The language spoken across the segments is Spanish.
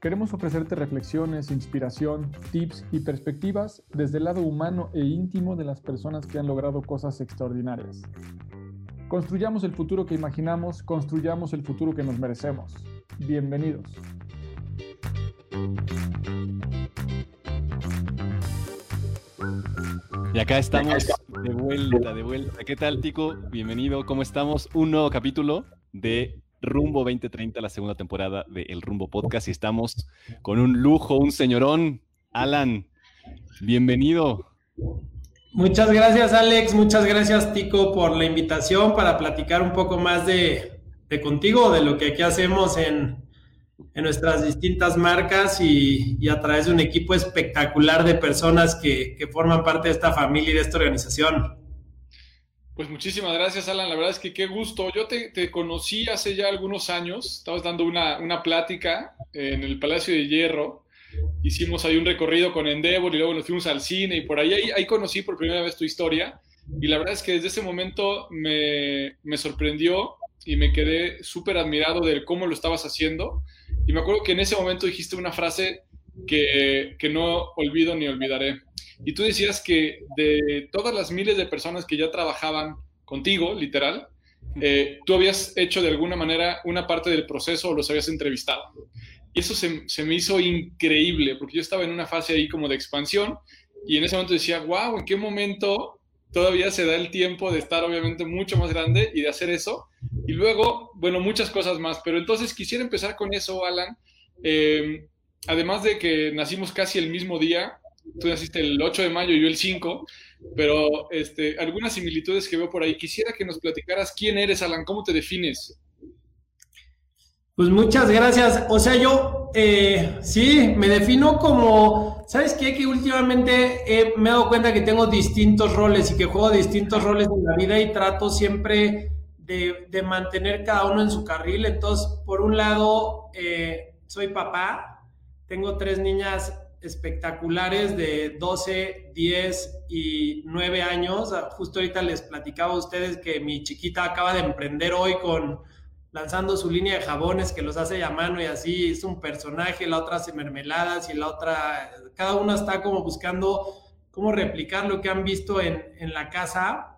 Queremos ofrecerte reflexiones, inspiración, tips y perspectivas desde el lado humano e íntimo de las personas que han logrado cosas extraordinarias. Construyamos el futuro que imaginamos, construyamos el futuro que nos merecemos. Bienvenidos. Y acá estamos de vuelta, de vuelta. ¿Qué tal, Tico? Bienvenido. ¿Cómo estamos? Un nuevo capítulo de Rumbo 2030, la segunda temporada de El Rumbo Podcast. Y estamos con un lujo, un señorón. Alan, bienvenido. Muchas gracias, Alex. Muchas gracias, Tico, por la invitación para platicar un poco más de, contigo, de lo que aquí hacemos en, nuestras distintas marcas y, a través de un equipo espectacular de personas que, que forman parte de esta familia y de esta organización. Pues muchísimas gracias, Alan. La verdad es que qué gusto. Yo te, conocí hace ya algunos años. Estabas dando una, una, plática en el Palacio de Hierro. Hicimos ahí un recorrido con Endeavor y luego nos fuimos al cine y por ahí, ahí, conocí por primera vez tu historia. Y la verdad es que desde ese momento me, me sorprendió y me quedé súper admirado de cómo lo estabas haciendo. Y me acuerdo que en ese momento dijiste una frase que, que no olvido ni olvidaré. Y tú decías que de todas las miles de personas que ya trabajaban contigo, literal, eh, tú habías hecho de alguna manera una parte del proceso o los habías entrevistado. Y eso se, se, me hizo increíble, porque yo estaba en una fase ahí como de expansión y en ese momento decía, wow, ¿en qué momento todavía se da el tiempo de estar obviamente mucho más grande y de hacer eso? Y luego, bueno, muchas cosas más, pero entonces quisiera empezar con eso, Alan. Eh, además de que nacimos casi el mismo día, tú naciste el 8 de mayo y yo el 5, pero este, algunas similitudes que veo por ahí. Quisiera que nos platicaras quién eres, Alan, cómo te defines. Pues muchas gracias. O sea, yo eh, sí, me defino como, ¿sabes qué? Que últimamente me he dado cuenta que tengo distintos roles y que juego distintos roles en la vida y trato siempre de, mantener cada uno en su carril. Entonces, por un lado, eh, soy papá, tengo tres niñas espectaculares de 12, 10 y 9 años. Justo ahorita les platicaba a ustedes que mi chiquita acaba de emprender hoy con lanzando su línea de jabones que los hace a mano y así es un personaje, la otra hace mermeladas y la otra, cada una está como buscando cómo replicar lo que han visto en, la casa.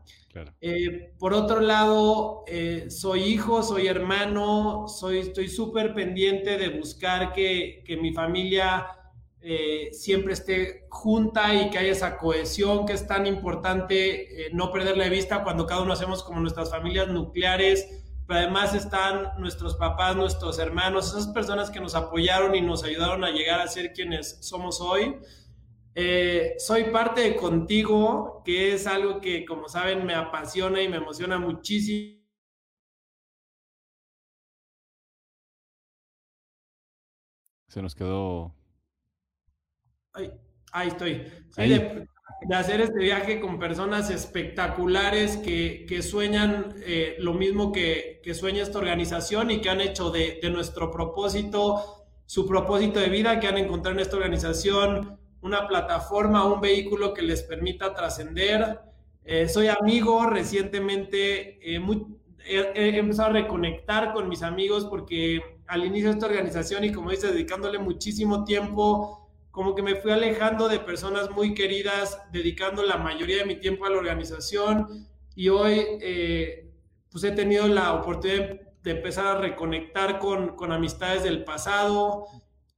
Eh, por otro lado, eh, soy hijo, soy hermano, soy, estoy súper pendiente de buscar que, que mi familia eh, siempre esté junta y que haya esa cohesión que es tan importante no perderla de vista cuando cada uno hacemos como nuestras familias nucleares, pero además están nuestros papás, nuestros hermanos, esas personas que nos apoyaron y nos ayudaron a llegar a ser quienes somos hoy. Eh, soy parte de Contigo, que es algo que, como saben, me apasiona y me emociona muchísimo. Se nos quedó ahí estoy. De, hacer este viaje con personas espectaculares que, sueñan eh, lo mismo que, sueña esta organización y que han hecho de, nuestro propósito, su propósito de vida, que han encontrado en esta organización una plataforma, un vehículo que les permita trascender. Eh, soy amigo, recientemente eh, he, empezado a reconectar con mis amigos porque al inicio de esta organización y como dice, dedicándole muchísimo tiempo, como que me fui alejando de personas muy queridas, dedicando la mayoría de mi tiempo a la organización y hoy eh, pues he tenido la oportunidad de empezar a reconectar con, con amistades del pasado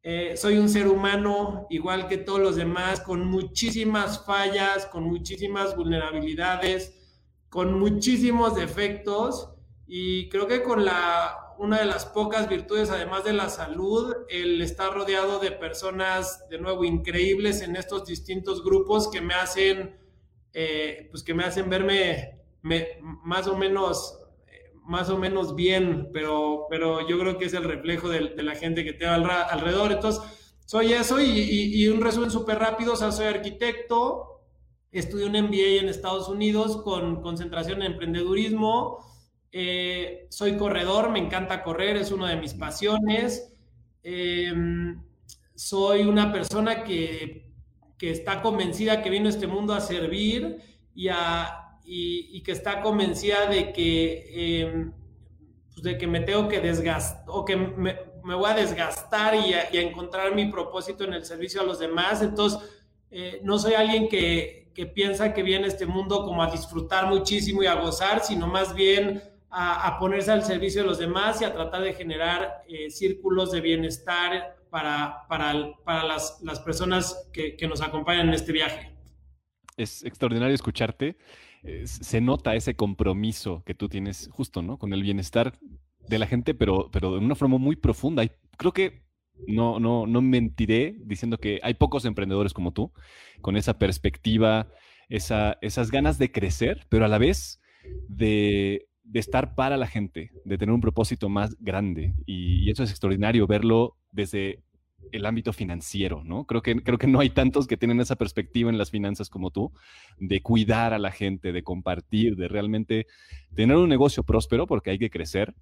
Eh, soy un ser humano, igual que todos los demás, con muchísimas fallas, con muchísimas vulnerabilidades, con muchísimos defectos y creo que con la una de las pocas virtudes, además de la salud, el estar rodeado de personas, de nuevo, increíbles en estos distintos grupos que me hacen, eh, pues que me hacen verme más o menos más o menos bien, pero, pero yo creo que es el reflejo de, la gente que tengo alrededor. Entonces, soy eso y, un resumen súper rápido, o sea, soy arquitecto, estudié un MBA en Estados Unidos con concentración en emprendedurismo, eh, soy corredor, me encanta correr, es una de mis pasiones. Em, soy una persona que, que está convencida que vino este mundo a servir y a, y, que está convencida de que, em, pues de que me tengo que desgastar o que me, voy a desgastar y a, encontrar mi propósito en el servicio a los demás. Entonces, eh, no soy alguien que, que, piensa que viene a este mundo como a disfrutar muchísimo y a gozar, sino más bien a, ponerse al servicio de los demás y a tratar de generar eh, círculos de bienestar para, para, para las, las, personas que, que nos acompañan en este viaje. Es extraordinario escucharte eh, se nota ese compromiso que tú tienes justo, ¿no? Con el bienestar de la gente, pero, pero de una forma muy profunda. Y creo que no, no, no mentiré diciendo que hay pocos emprendedores como tú, con esa perspectiva, esa, esas ganas de crecer, pero a la vez de, de, estar para la gente, de tener un propósito más grande. y eso es extraordinario verlo desde el ámbito financiero, ¿no? Creo que, creo que no hay tantos que tienen esa perspectiva en las finanzas como tú, de cuidar a la gente, de compartir, de realmente tener un negocio próspero, porque hay que crecer,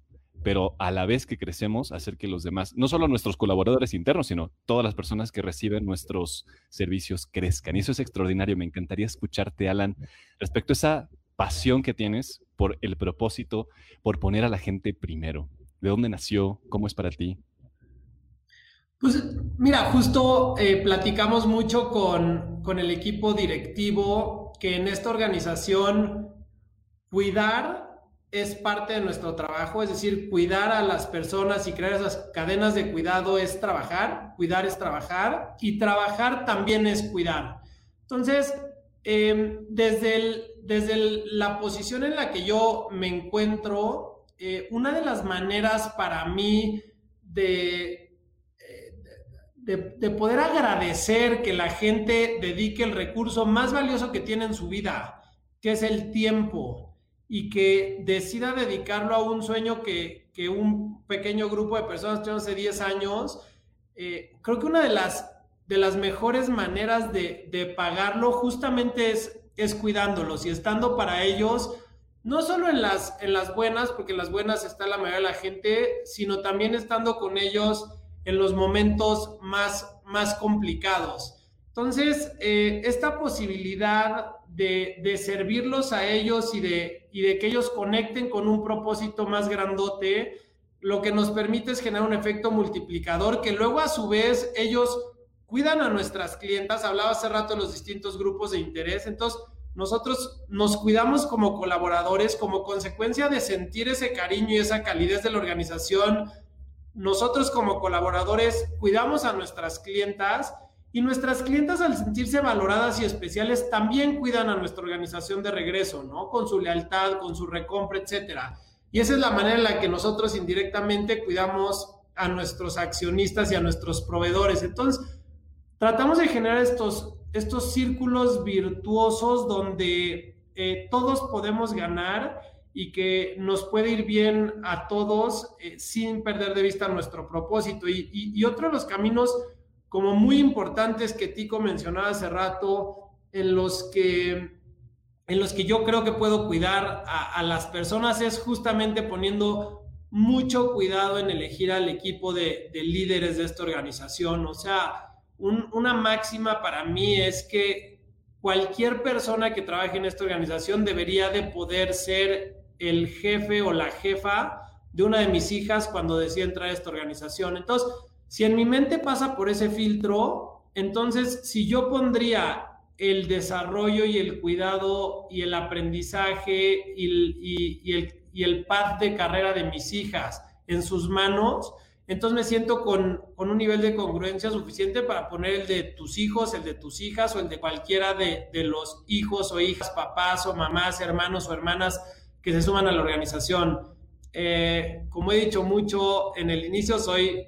pero a la vez que crecemos, hacer que los demás, no solo nuestros colaboradores internos, sino todas las personas que reciben nuestros servicios crezcan. Y eso es extraordinario. Me encantaría escucharte, Alan, respecto a esa pasión que tienes por el propósito, por poner a la gente primero. ¿De dónde nació? ¿Cómo es para ti? Pues mira, justo eh, platicamos mucho con, con, el equipo directivo que en esta organización cuidar es parte de nuestro trabajo, es decir, cuidar a las personas y crear esas cadenas de cuidado es trabajar, cuidar es trabajar y trabajar también es cuidar. Entonces, em, desde, desde la posición en la que yo me encuentro, eh, una de las maneras para mí de de, poder agradecer que la gente dedique el recurso más valioso que tiene en su vida, que es el tiempo, y que decida dedicarlo a un sueño que, un pequeño grupo de personas tiene hace 10 años, eh, creo que una de las, de las mejores maneras de, pagarlo justamente es, es cuidándolos y estando para ellos, no solo en las, en las buenas, porque en las buenas está la mayoría de la gente, sino también estando con ellos en los momentos más, más complicados. Entonces, eh, esta posibilidad de, de, servirlos a ellos y de, y de que ellos conecten con un propósito más grandote, lo que nos permite es generar un efecto multiplicador que luego a su vez ellos cuidan a nuestras clientas. Hablaba hace rato de los distintos grupos de interés. Entonces, nosotros nos cuidamos como colaboradores como consecuencia de sentir ese cariño y esa calidez de la organización, nosotros como colaboradores cuidamos a nuestras clientas y nuestras clientas al sentirse valoradas y especiales también cuidan a nuestra organización de regreso, ¿no? Con su lealtad, con su recompra, etcétera. Y esa es la manera en la que nosotros indirectamente cuidamos a nuestros accionistas y a nuestros proveedores. Entonces, tratamos de generar estos, estos círculos virtuosos donde eh, todos podemos ganar y que nos puede ir bien a todos eh, sin perder de vista nuestro propósito. Y, otro de los caminos como muy importantes que Tico mencionaba hace rato, en los que, en los que yo creo que puedo cuidar a, las personas es justamente poniendo mucho cuidado en elegir al equipo de, líderes de esta organización. O sea, una máxima para mí es que cualquier persona que trabaje en esta organización debería de poder ser el jefe o la jefa de una de mis hijas cuando decía entrar a esta organización. Entonces, si en mi mente pasa por ese filtro, entonces si yo pondría el desarrollo y el cuidado y el aprendizaje y el, y, el, y el path de carrera de mis hijas en sus manos, entonces me siento con, un nivel de congruencia suficiente para poner el de tus hijos, el de tus hijas o el de cualquiera de, los hijos o hijas, papás o mamás, hermanos o hermanas que se suman a la organización. Eh, como he dicho mucho en el inicio, soy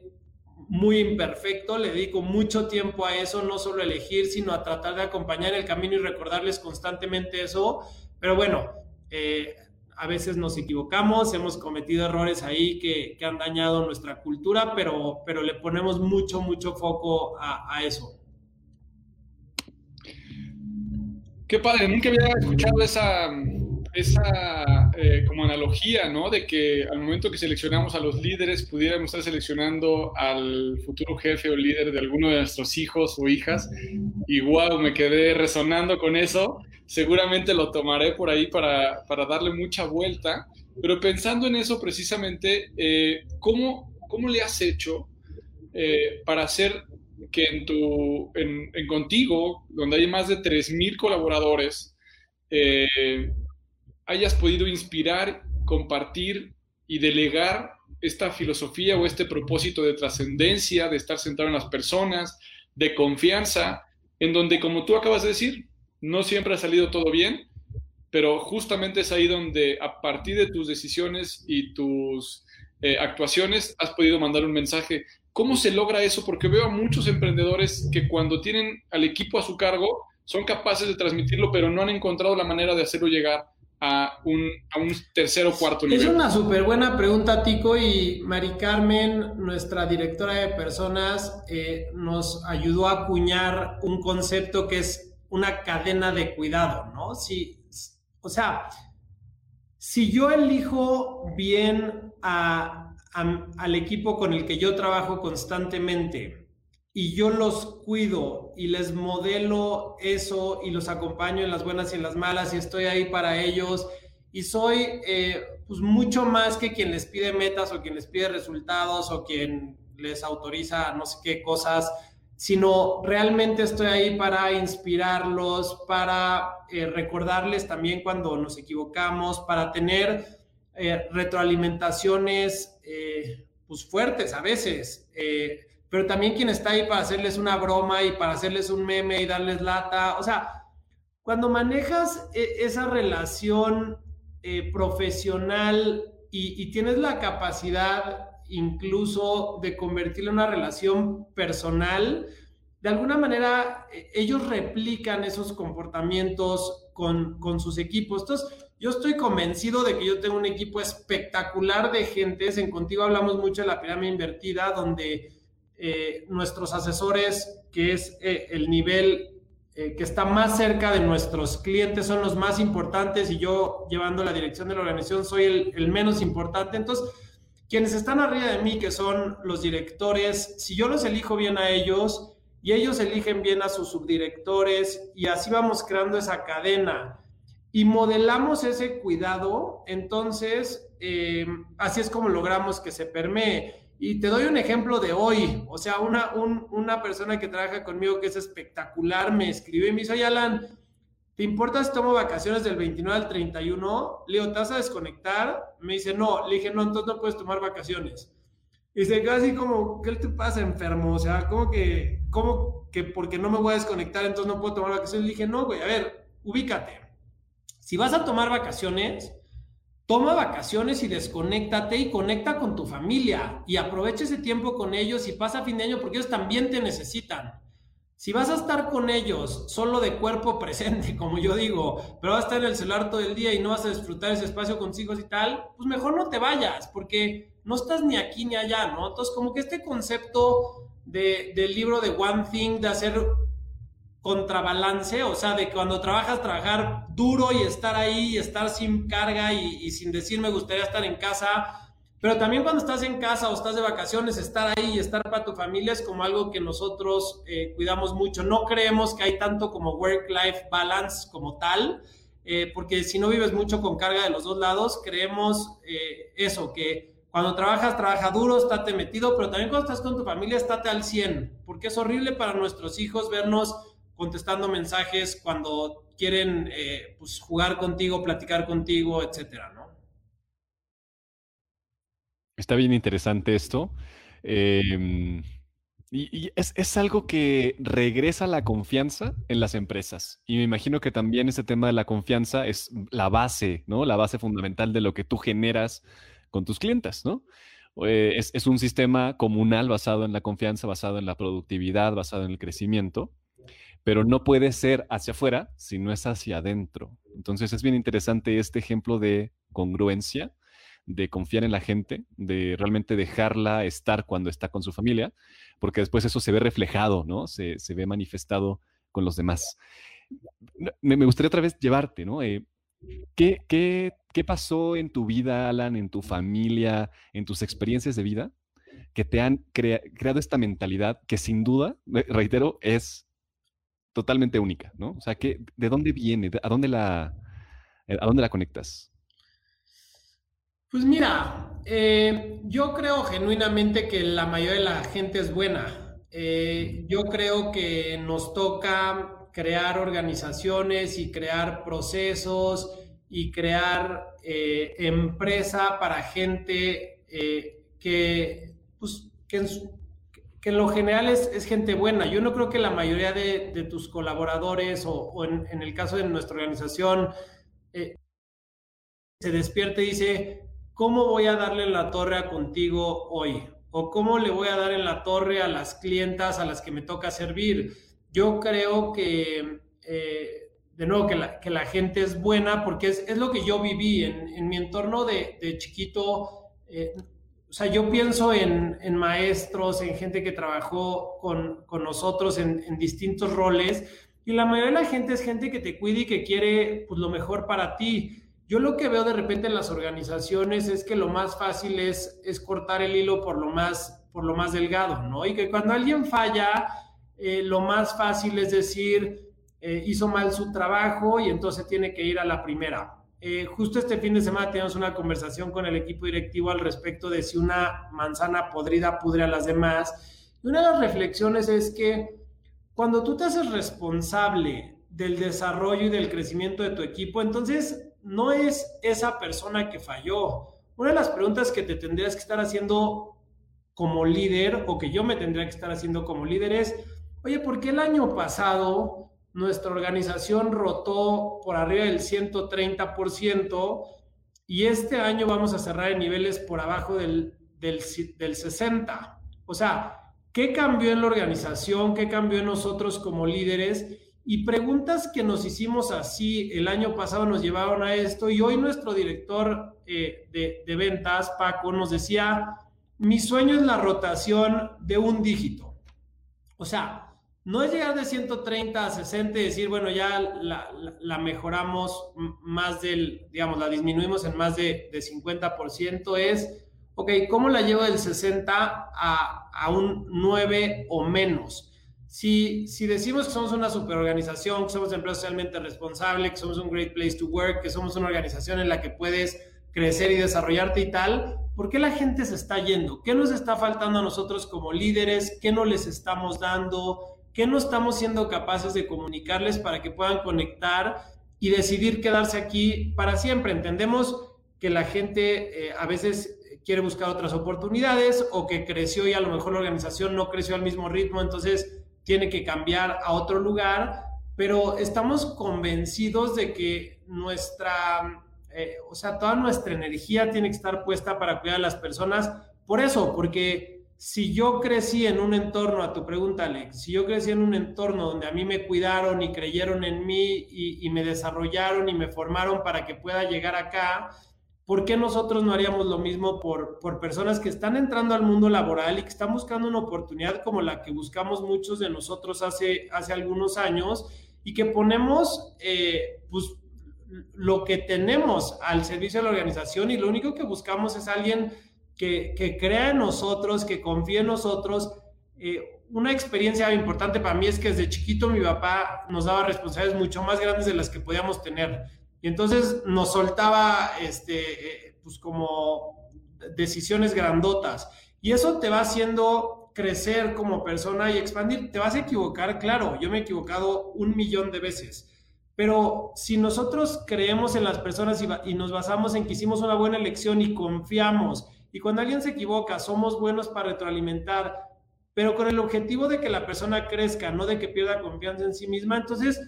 muy imperfecto, le dedico mucho tiempo a eso, no solo a elegir, sino a tratar de acompañar el camino y recordarles constantemente eso. Pero bueno, eh, a veces nos equivocamos, hemos cometido errores ahí que, han dañado nuestra cultura, pero, pero le ponemos mucho, mucho foco a, eso. Qué padre, nunca había escuchado esa, esa eh, como analogía, ¿no? De que al momento que seleccionamos a los líderes, pudiéramos estar seleccionando al futuro jefe o líder de alguno de nuestros hijos o hijas. Y wow, me quedé resonando con eso. Seguramente lo tomaré por ahí para, para darle mucha vuelta. Pero pensando en eso precisamente, eh, ¿cómo, ¿cómo, le has hecho eh, para hacer que en, tu, en, en, contigo, donde hay más de 3.000 colaboradores, eh, hayas podido inspirar, compartir y delegar esta filosofía o este propósito de trascendencia, de estar centrado en las personas, de confianza, en donde, como tú acabas de decir, no siempre ha salido todo bien, pero justamente es ahí donde a partir de tus decisiones y tus eh, actuaciones has podido mandar un mensaje. ¿Cómo se logra eso? Porque veo a muchos emprendedores que cuando tienen al equipo a su cargo son capaces de transmitirlo, pero no han encontrado la manera de hacerlo llegar a un, a un tercer o cuarto nivel? Es una súper buena pregunta, Tico, y Mari Carmen, nuestra directora de personas, eh, nos ayudó a acuñar un concepto que es una cadena de cuidado, ¿no? Si, o sea, si yo elijo bien al equipo con el que yo trabajo constantemente, y yo los cuido y les modelo eso y los acompaño en las buenas y en las malas y estoy ahí para ellos. Y soy eh, pues mucho más que quien les pide metas o quien les pide resultados o quien les autoriza no sé qué cosas, sino realmente estoy ahí para inspirarlos, para eh, recordarles también cuando nos equivocamos, para tener eh, retroalimentaciones pues fuertes a veces pero también quien está ahí para hacerles una broma y para hacerles un meme y darles lata. O sea, cuando manejas e, esa relación eh, profesional y, tienes la capacidad incluso de convertirla en una relación personal, de alguna manera e, ellos replican esos comportamientos con, con sus equipos. Entonces, yo estoy convencido de que yo tengo un equipo espectacular de gentes. En Contigo hablamos mucho de la pirámide invertida, donde eh, nuestros asesores, que es eh, el nivel eh, que está más cerca de nuestros clientes, son los más importantes y yo llevando la dirección de la organización soy el, menos importante. Entonces, quienes están arriba de mí, que son los directores, si yo los elijo bien a ellos y ellos eligen bien a sus subdirectores y así vamos creando esa cadena y modelamos ese cuidado, entonces así es como logramos que se permee. Y te doy un ejemplo de hoy, o sea, una, una persona que trabaja conmigo que es espectacular me escribe y me dice, oye Alan, ¿te importa si tomo vacaciones del 29 al 31? Le digo, ¿te vas a desconectar? Me dice, no. Le dije, no, entonces no puedes tomar vacaciones. Y se queda así como, ¿qué te pasa, enfermo? O sea, ¿cómo que, cómo que porque no me voy a desconectar entonces no puedo tomar vacaciones? Le dije, no, güey, a ver, ubícate. Si vas a tomar vacaciones, Toma vacaciones y desconéctate y conecta con tu familia y aprovecha ese tiempo con ellos y pasa fin de año porque ellos también te necesitan. Si vas a estar con ellos solo de cuerpo presente, como yo digo, pero vas a estar en el celular todo el día y no vas a disfrutar ese espacio con hijos y tal, pues mejor no te vayas porque no estás ni aquí ni allá, ¿no? Entonces, como que este concepto de, del libro de One Thing, de hacer contrabalance, o sea, de cuando trabajas, trabajar duro y estar ahí y estar sin carga y, sin decir me gustaría estar en casa, pero también cuando estás en casa o estás de vacaciones, estar ahí y estar para tu familia es como algo que nosotros eh, cuidamos mucho. No creemos que hay tanto como work-life balance como tal, eh, porque si no vives mucho con carga de los dos lados, creemos eh, eso, que cuando trabajas, trabaja duro, estate metido, pero también cuando estás con tu familia, estate al 100, porque es horrible para nuestros hijos vernos contestando mensajes cuando quieren eh, pues, jugar contigo, platicar contigo, etcétera, ¿no? Está bien interesante esto. Em, y, es, algo que regresa la confianza en las empresas. Y me imagino que también ese tema de la confianza es la base, ¿no? La base fundamental de lo que tú generas con tus clientes, ¿no? Eh, es, es, un sistema comunal basado en la confianza, basado en la productividad, basado en el crecimiento, pero no puede ser hacia afuera si no es hacia adentro. Entonces es bien interesante este ejemplo de congruencia de confiar en la gente, de realmente dejarla estar cuando está con su familia, porque después eso se ve reflejado, ¿no? Se, ve manifestado con los demás. Me, gustaría otra vez llevarte, ¿no? Eh, ¿qué, qué, pasó en tu vida, Alan, en tu familia, en tus experiencias de vida, que te han creado esta mentalidad que sin duda, reitero, es totalmente única, ¿no? O sea, ¿de dónde viene? ¿A dónde la, a dónde la conectas? Pues mira, eh, yo creo genuinamente que la mayoría de la gente es buena. Eh, yo creo que nos toca crear organizaciones y crear procesos y crear eh, empresa para gente que, pues, que, en, lo general es, gente buena. Yo no creo que la mayoría de, tus colaboradores o, en, en, el caso de nuestra organización se despierte y dice, ¿cómo voy a darle la torre a contigo hoy? ¿O cómo le voy a dar en la torre a las clientas a las que me toca servir? Yo creo que, eh, de nuevo, que la, que la, gente es buena porque es, es lo que yo viví en, en mi entorno de, de chiquito. Eh, o sea, yo pienso en, en, maestros, en gente que trabajó con, con nosotros en, en, distintos roles y la mayoría de la gente es gente que te cuida y que quiere pues, lo mejor para ti. Yo lo que veo de repente en las organizaciones es que lo más fácil es, es cortar el hilo por lo, más, por lo más delgado, ¿no? Y que cuando alguien falla, eh, lo más fácil es decir, eh, hizo mal su trabajo y entonces tiene que ir a la primera. Eh, justo este fin de semana teníamos una conversación con el equipo directivo al respecto de si una manzana podrida pudre a las demás. Y una de las reflexiones es que cuando tú te haces responsable del desarrollo y del crecimiento de tu equipo, entonces no es esa persona que falló. Una de las preguntas que te tendrías que estar haciendo como líder o que yo me tendría que estar haciendo como líder es, oye, ¿por qué el año pasado nuestra organización rotó por arriba del 130% y este año vamos a cerrar en niveles por abajo del, del, del 60%? O sea, ¿qué cambió en la organización? ¿Qué cambió en nosotros como líderes? Y preguntas que nos hicimos así el año pasado nos llevaron a esto y hoy nuestro director eh, de, ventas, Paco, nos decía, mi sueño es la rotación de un dígito. O sea, no es llegar de 130 a 60 y decir, bueno, ya la, mejoramos más del, digamos, la disminuimos en más de, de 50%, es, ok, ¿cómo la llevo del 60 a, a un 9 o menos? Si, si decimos que somos una superorganización, que somos empresa socialmente responsable, que somos un great place to work, que somos una organización en la que puedes crecer y desarrollarte y tal, ¿por qué la gente se está yendo? ¿Qué nos está faltando a nosotros como líderes? ¿Qué no les estamos dando? ¿Qué no estamos siendo capaces de comunicarles para que puedan conectar y decidir quedarse aquí para siempre? Entendemos que la gente eh, a veces quiere buscar otras oportunidades o que creció y a lo mejor la organización no creció al mismo ritmo, entonces tiene que cambiar a otro lugar, pero estamos convencidos de que nuestra, eh, o sea, toda nuestra energía tiene que estar puesta para cuidar a las personas. Por eso, porque si yo crecí en un entorno, a tu pregunta, Alex, si yo crecí en un entorno donde a mí me cuidaron y creyeron en mí y, me desarrollaron y me formaron para que pueda llegar acá, ¿por qué nosotros no haríamos lo mismo por, por personas que están entrando al mundo laboral y que están buscando una oportunidad como la que buscamos muchos de nosotros hace, hace algunos años y que ponemos eh, pues, lo que tenemos al servicio de la organización y lo único que buscamos es alguien que, que crea en nosotros, que confíe en nosotros. Eh, una experiencia importante para mí es que desde chiquito mi papá nos daba responsabilidades mucho más grandes de las que podíamos tener y entonces nos soltaba, este, eh, pues como decisiones grandotas. Y eso te va haciendo crecer como persona y expandir. Te vas a equivocar, claro, yo me he equivocado un millón de veces. Pero si nosotros creemos en las personas y, y, nos basamos en que hicimos una buena elección y confiamos Y cuando alguien se equivoca, somos buenos para retroalimentar, pero con el objetivo de que la persona crezca, no de que pierda confianza en sí misma. Entonces,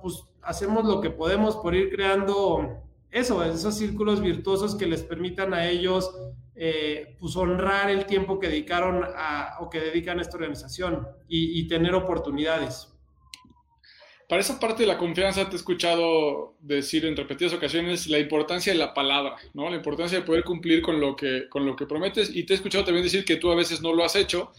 pues hacemos lo que podemos por ir creando eso, esos círculos virtuosos que les permitan a ellos eh, pues honrar el tiempo que dedicaron o que dedican a esta organización y, tener oportunidades. Para esa parte de la confianza te he escuchado decir en repetidas ocasiones la importancia de la palabra, ¿no? La importancia de poder cumplir con lo que, con lo que prometes y te he escuchado también decir que tú a veces no lo has hecho,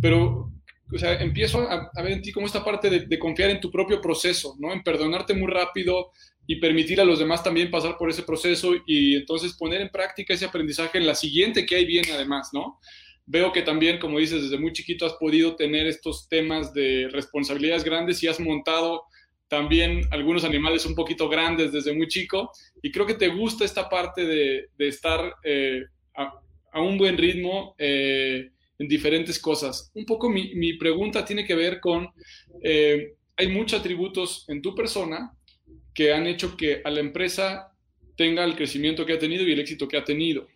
pero o sea, empiezo a, ver en ti como esta parte de, de, confiar en tu propio proceso, ¿no? En perdonarte muy rápido, y permitir a los demás también pasar por ese proceso y entonces poner en práctica ese aprendizaje en la siguiente que hay viene además, ¿no? Veo que también, como dices, desde muy chiquito has podido tener estos temas de responsabilidades grandes y has montado también algunos animales un poquito grandes desde muy chico y creo que te gusta esta parte de, de estar eh, a, un buen ritmo eh, en diferentes cosas. Un poco mi, mi, pregunta tiene que ver con, eh, hay muchos atributos en tu persona que han hecho que a la empresa tenga el crecimiento que ha tenido y el éxito que ha tenido.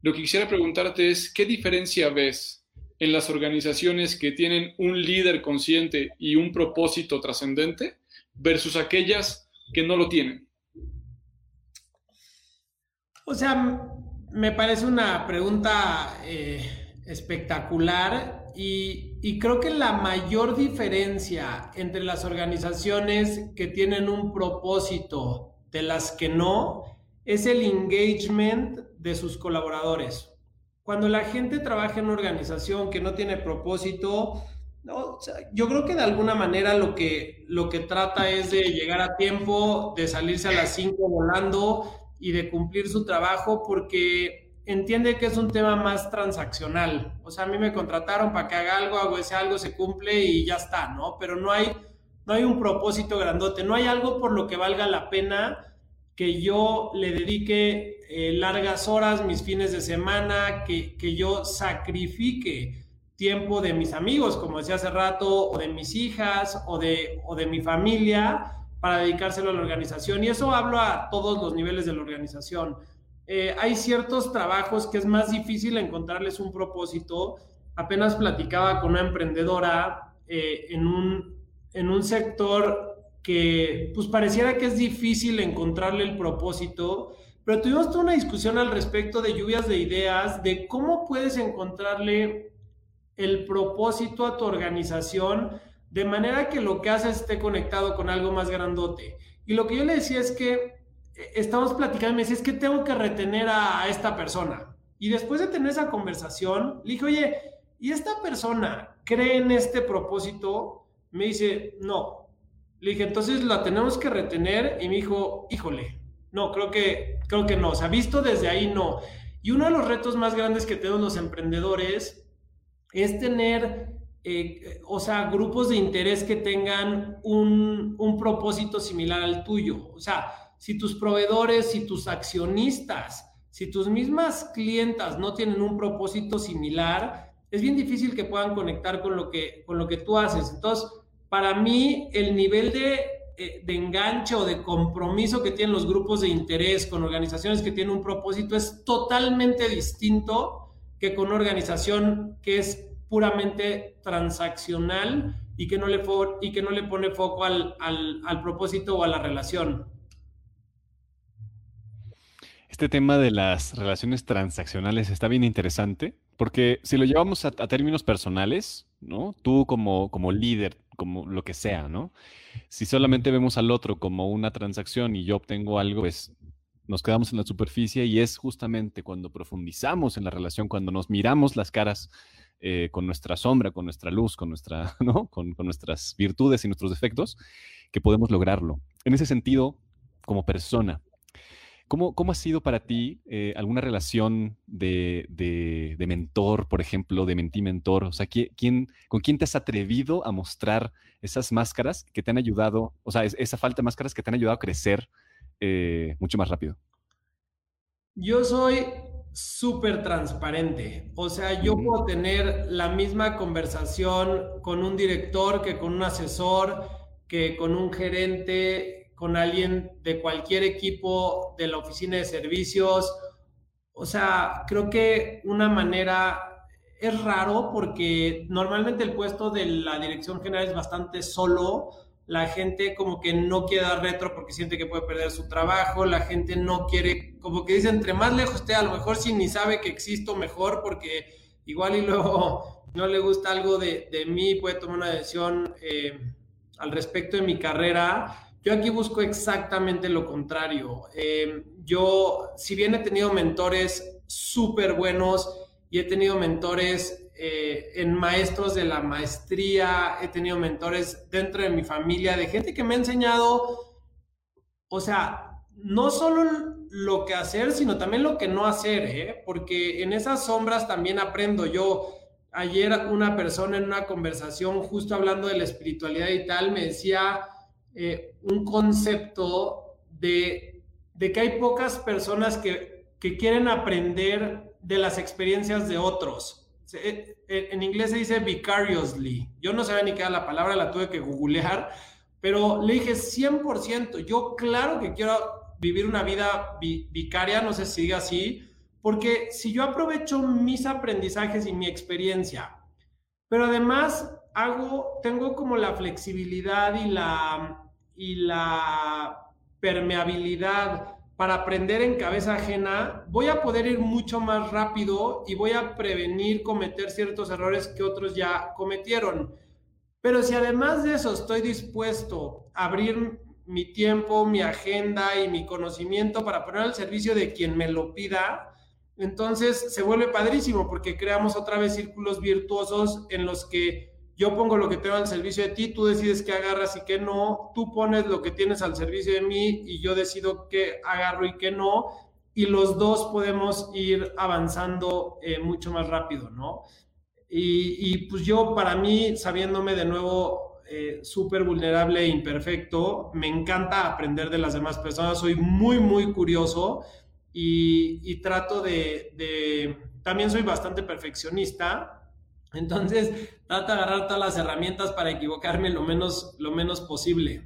Lo que quisiera preguntarte es, ¿qué diferencia ves en las organizaciones que tienen un líder consciente y un propósito trascendente versus aquellas que no lo tienen? O sea, me parece una pregunta eh, espectacular y, creo que la mayor diferencia entre las organizaciones que tienen un propósito de las que no es el engagement de sus colaboradores. Cuando la gente trabaja en una organización que no tiene propósito, yo creo que de alguna manera lo que, lo que trata es de llegar a tiempo, de salirse a las 5 volando y de cumplir su trabajo porque entiende que es un tema más transaccional. O sea, a mí me contrataron para que haga algo, hago ese algo, se cumple y ya está, ¿no? Pero no hay, no hay un propósito grandote, no hay algo por lo que valga la pena que yo le dedique eh, largas horas, mis fines de semana, que, que yo sacrifique tiempo de mis amigos, como decía hace rato, o de mis hijas, o de, o de mi familia, para dedicárselo a la organización. Y eso hablo a todos los niveles de la organización eh, hay ciertos trabajos que es más difícil encontrarles un propósito. Apenas platicaba con una emprendedora eh, en, un, en un sector que pues pareciera que es difícil encontrarle el propósito, pero tuvimos toda una discusión al respecto de lluvias de ideas, de cómo puedes encontrarle el propósito a tu organización de manera que lo que haces esté conectado con algo más grandote. Y lo que yo le decía es que estamos platicando y me dice, es que tengo que retener a, esta persona. Y después de tener esa conversación, le dije, oye, ¿y esta persona cree en este propósito? Me dice, no. Le dije, entonces la tenemos que retener. Y me dijo, híjole, no, creo que, creo que no. O sea, visto desde ahí, no. Y uno de los retos más grandes que tenemos los emprendedores es tener, eh, o sea, grupos de interés que tengan un, un propósito similar al tuyo. O sea, si tus proveedores, si tus accionistas, si tus mismas clientas no tienen un propósito similar, es bien difícil que puedan conectar con lo que, con lo que tú haces. Entonces, para mí, el nivel de, eh, de enganche o de compromiso que tienen los grupos de interés con organizaciones que tienen un propósito es totalmente distinto que con una organización que es puramente transaccional y que no le, y que no le pone foco al, al, al propósito o a la relación. Este tema de las relaciones transaccionales está bien interesante, porque si lo llevamos a, términos personales, ¿no? Tú como, como líder, como lo que sea, ¿no? Si solamente vemos al otro como una transacción y yo obtengo algo, pues nos quedamos en la superficie y es justamente cuando profundizamos en la relación, cuando nos miramos las caras eh, con nuestra sombra, con nuestra luz, con, nuestra, ¿no? con, con nuestras virtudes y nuestros defectos, que podemos lograrlo. En ese sentido, como persona, ¿Cómo, ha sido para ti eh, alguna relación de, mentor, por ejemplo, de mentí-mentor? O sea, ¿quién, ¿con quién te has atrevido a mostrar esas máscaras que te han ayudado, o sea, esa falta de máscaras que te han ayudado a crecer eh, mucho más rápido? Yo soy súper transparente. O sea, yo puedo tener la misma conversación con un director que con un asesor, que con un gerente, con alguien de cualquier equipo de la oficina de servicios o sea, creo que una manera es raro porque normalmente el puesto de la dirección general es bastante solo. La gente como que no quiere dar retro porque siente que puede perder su trabajo. La gente no quiere, como que dice, entre más lejos esté, a lo mejor si ni sabe que existo, mejor porque igual y luego no le gusta algo de, de mí, puede tomar una decisión eh, al respecto de mi carrera. Yo aquí busco exactamente lo contrario. Eh, yo, si bien he tenido mentores súper buenos, y he tenido mentores eh, en maestros de la maestría, he tenido mentores dentro de mi familia, de gente que me ha enseñado, o sea, no solo lo que hacer, sino también lo que no hacer, ¿eh? porque en esas sombras también aprendo yo. Ayer una persona en una conversación, justo hablando de la espiritualidad y tal, me decía eh, un concepto de, de, que hay pocas personas que, que quieren aprender de las experiencias de otros. Eh, eh, en inglés se dice vicariously. Yo no sabía ni qué era la palabra, la tuve que googlear, pero le dije 100%, yo claro que quiero vivir una vida vicaria, no sé si diga así, porque si yo aprovecho mis aprendizajes y mi experiencia, pero además hago, tengo como la flexibilidad y la, y la permeabilidad para aprender en cabeza ajena, voy a poder ir mucho más rápido y voy a prevenir cometer ciertos errores que otros ya cometieron. Pero si además de eso estoy dispuesto a abrir mi tiempo, mi agenda y mi conocimiento para poner al servicio de quien me lo pida, entonces se vuelve padrísimo porque creamos otra vez círculos virtuosos en los que yo pongo lo que tengo al servicio de ti, tú decides qué agarras y qué no, tú pones lo que tienes al servicio de mí y yo decido qué agarro y qué no, y los dos podemos ir avanzando eh, mucho más rápido, ¿no? Y, pues yo, para mí, sabiéndome de nuevo eh, súper vulnerable e imperfecto, me encanta aprender de las demás personas, soy muy, muy curioso y, trato de, de, también soy bastante perfeccionista, entonces, trato de agarrar todas las herramientas para equivocarme lo menos, lo menos posible.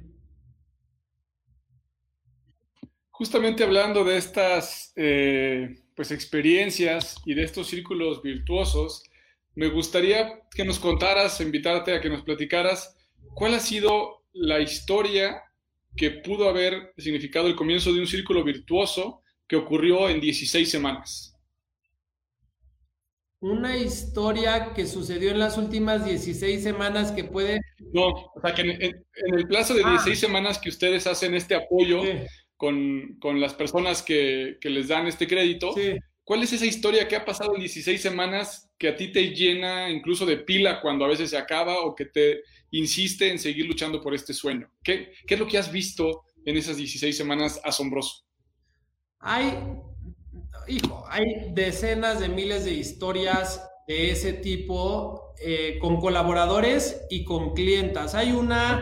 Justamente hablando de estas eh, pues experiencias y de estos círculos virtuosos, me gustaría que nos contaras, invitarte a que nos platicaras cuál ha sido la historia que pudo haber significado el comienzo de un círculo virtuoso que ocurrió en 16 semanas una historia que sucedió en las últimas 16 semanas que puede... No, o sea, que en, el plazo de 16 ah. semanas que ustedes hacen este apoyo con, las personas que, les dan este crédito, ¿cuál es esa historia que ha pasado en 16 semanas que a ti te llena incluso de pila cuando a veces se acaba o que te insiste en seguir luchando por este sueño? ¿Qué, qué es lo que has visto en esas 16 semanas asombroso? Hay hijo, hay decenas de miles de historias de ese tipo eh, con colaboradores y con clientas. Hay una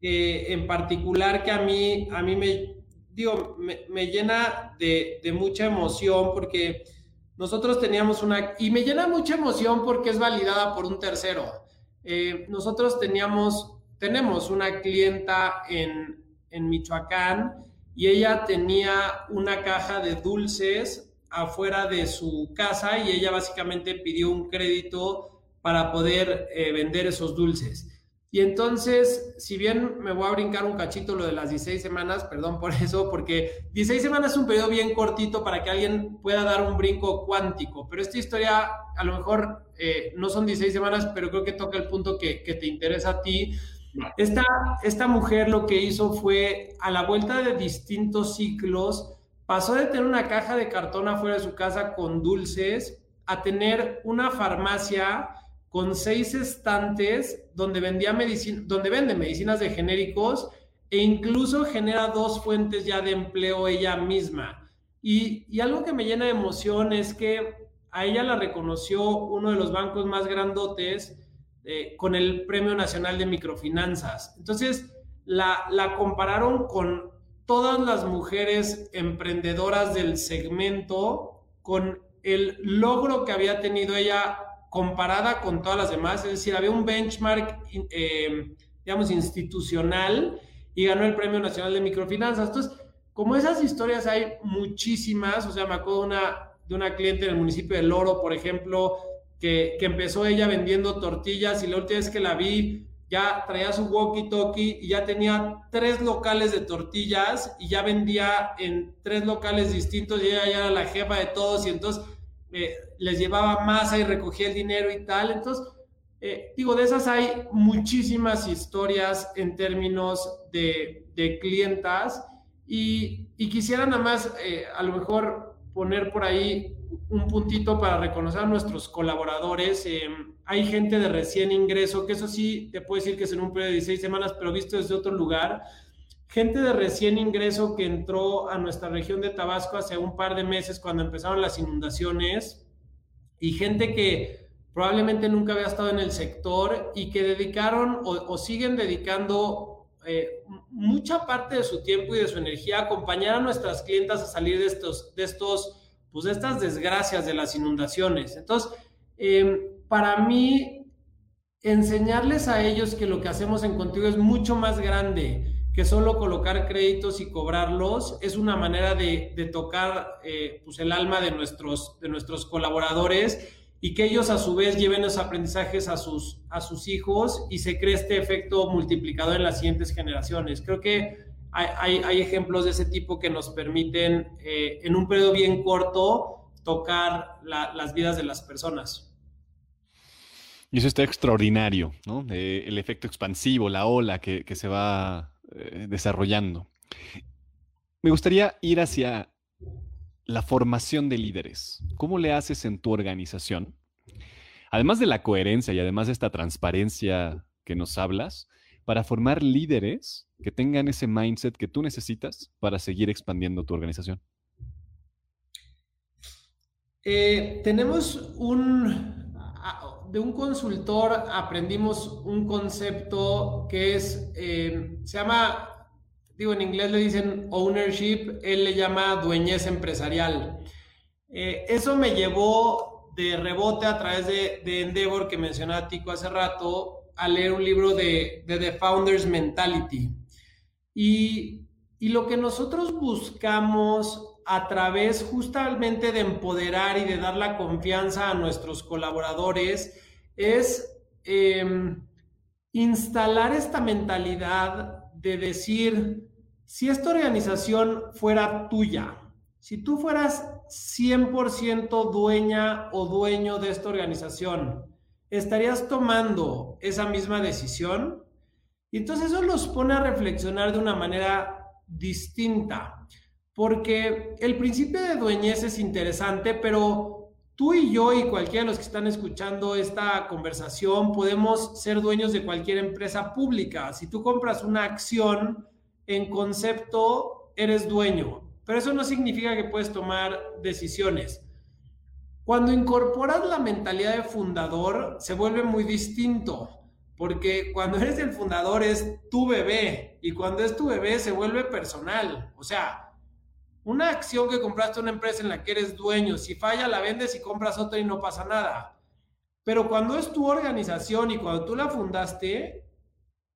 eh, en particular que a mí, a mí me, digo, me, llena de, mucha emoción porque nosotros teníamos una, y me llena mucha emoción porque es validada por un tercero. Eh, nosotros teníamos, tenemos una clienta en, en Michoacán y ella tenía una caja de dulces afuera de su casa y ella básicamente pidió un crédito para poder eh, vender esos dulces. Y entonces, si bien me voy a brincar un cachito lo de las 16 semanas, perdón por eso, porque 16 semanas es un periodo bien cortito para que alguien pueda dar un brinco cuántico, pero esta historia a lo mejor eh, no son 16 semanas, pero creo que toca el punto que, que te interesa a ti esta, esta mujer lo que hizo fue, a la vuelta de distintos ciclos, pasó de tener una caja de cartón afuera de su casa con dulces a tener una farmacia con seis estantes donde, vendía medicina, donde vende medicinas de genéricos e incluso genera dos fuentes ya de empleo ella misma. Y, y algo que me llena de emoción es que a ella la reconoció uno de los bancos más grandotes eh, con el Premio Nacional de Microfinanzas. Entonces, la, la compararon con todas las mujeres emprendedoras del segmento, con el logro que había tenido ella comparada con todas las demás, es decir, había un benchmark, eh, digamos, institucional y ganó el Premio Nacional de Microfinanzas. Entonces, como esas historias hay muchísimas, o sea, me acuerdo una de una cliente en el municipio de Loro, por ejemplo, que, empezó ella vendiendo tortillas y la última vez que la vi ya traía su walkie-talkie y ya tenía tres locales de tortillas y ya vendía en tres locales distintos y ella ya era la jefa de todos y entonces eh, les llevaba masa y recogía el dinero y tal. Entonces, eh, digo, de esas hay muchísimas historias en términos de, de clientas y, y, quisiera nada más eh, a lo mejor poner por ahí un puntito para reconocer a nuestros colaboradores. Eh, hay gente de recién ingreso, que eso sí, te puedo decir que es en un periodo de 16 semanas, pero visto desde otro lugar. Gente de recién ingreso que entró a nuestra región de Tabasco hace un par de meses cuando empezaron las inundaciones y gente que probablemente nunca había estado en el sector y que dedicaron o, o siguen dedicando eh, mucha parte de su tiempo y de su energía a acompañar a nuestras clientas a salir de estos, de estos pues estas desgracias de las inundaciones. Entonces, eh, para mí, enseñarles a ellos que lo que hacemos en Contigo es mucho más grande que solo colocar créditos y cobrarlos, es una manera de, de tocar eh, pues el alma de nuestros, de nuestros colaboradores y que ellos a su vez lleven esos aprendizajes a sus, a sus hijos y se cree este efecto multiplicador en las siguientes generaciones. Creo que hay, hay, ejemplos de ese tipo que nos permiten eh, en un periodo bien corto tocar la, las vidas de las personas. Y eso está extraordinario, ¿no? Eh, el efecto expansivo, la ola que, que se va eh, desarrollando. Me gustaría ir hacia la formación de líderes. ¿Cómo le haces en tu organización? Además de la coherencia y además de esta transparencia que nos hablas, para formar líderes que tengan ese mindset que tú necesitas para seguir expandiendo tu organización? Eh, tenemos un, de un consultor aprendimos un concepto que es, eh, se llama, digo en inglés le dicen ownership, él le llama dueñez empresarial. Eh, eso me llevó de rebote a través de, de Endeavor que mencionaba Tico hace rato, a leer un libro de, The Founders Mentality. Y, y lo que nosotros buscamos a través justamente de empoderar y de dar la confianza a nuestros colaboradores es em, instalar esta mentalidad de decir, si esta organización fuera tuya, si tú fueras 100% dueña o dueño de esta organización, estarías tomando esa misma decisión? Y entonces eso los pone a reflexionar de una manera distinta, porque el principio de dueñez es interesante, pero tú y yo y cualquiera de los que están escuchando esta conversación podemos ser dueños de cualquier empresa pública. Si tú compras una acción, en concepto eres dueño, pero eso no significa que puedes tomar decisiones. Cuando incorporas la mentalidad de fundador, se vuelve muy distinto, porque cuando eres el fundador es tu bebé y cuando es tu bebé se vuelve personal. O sea, una acción que compraste una empresa en la que eres dueño, si falla la vendes y compras otra y no pasa nada. Pero cuando es tu organización y cuando tú la fundaste,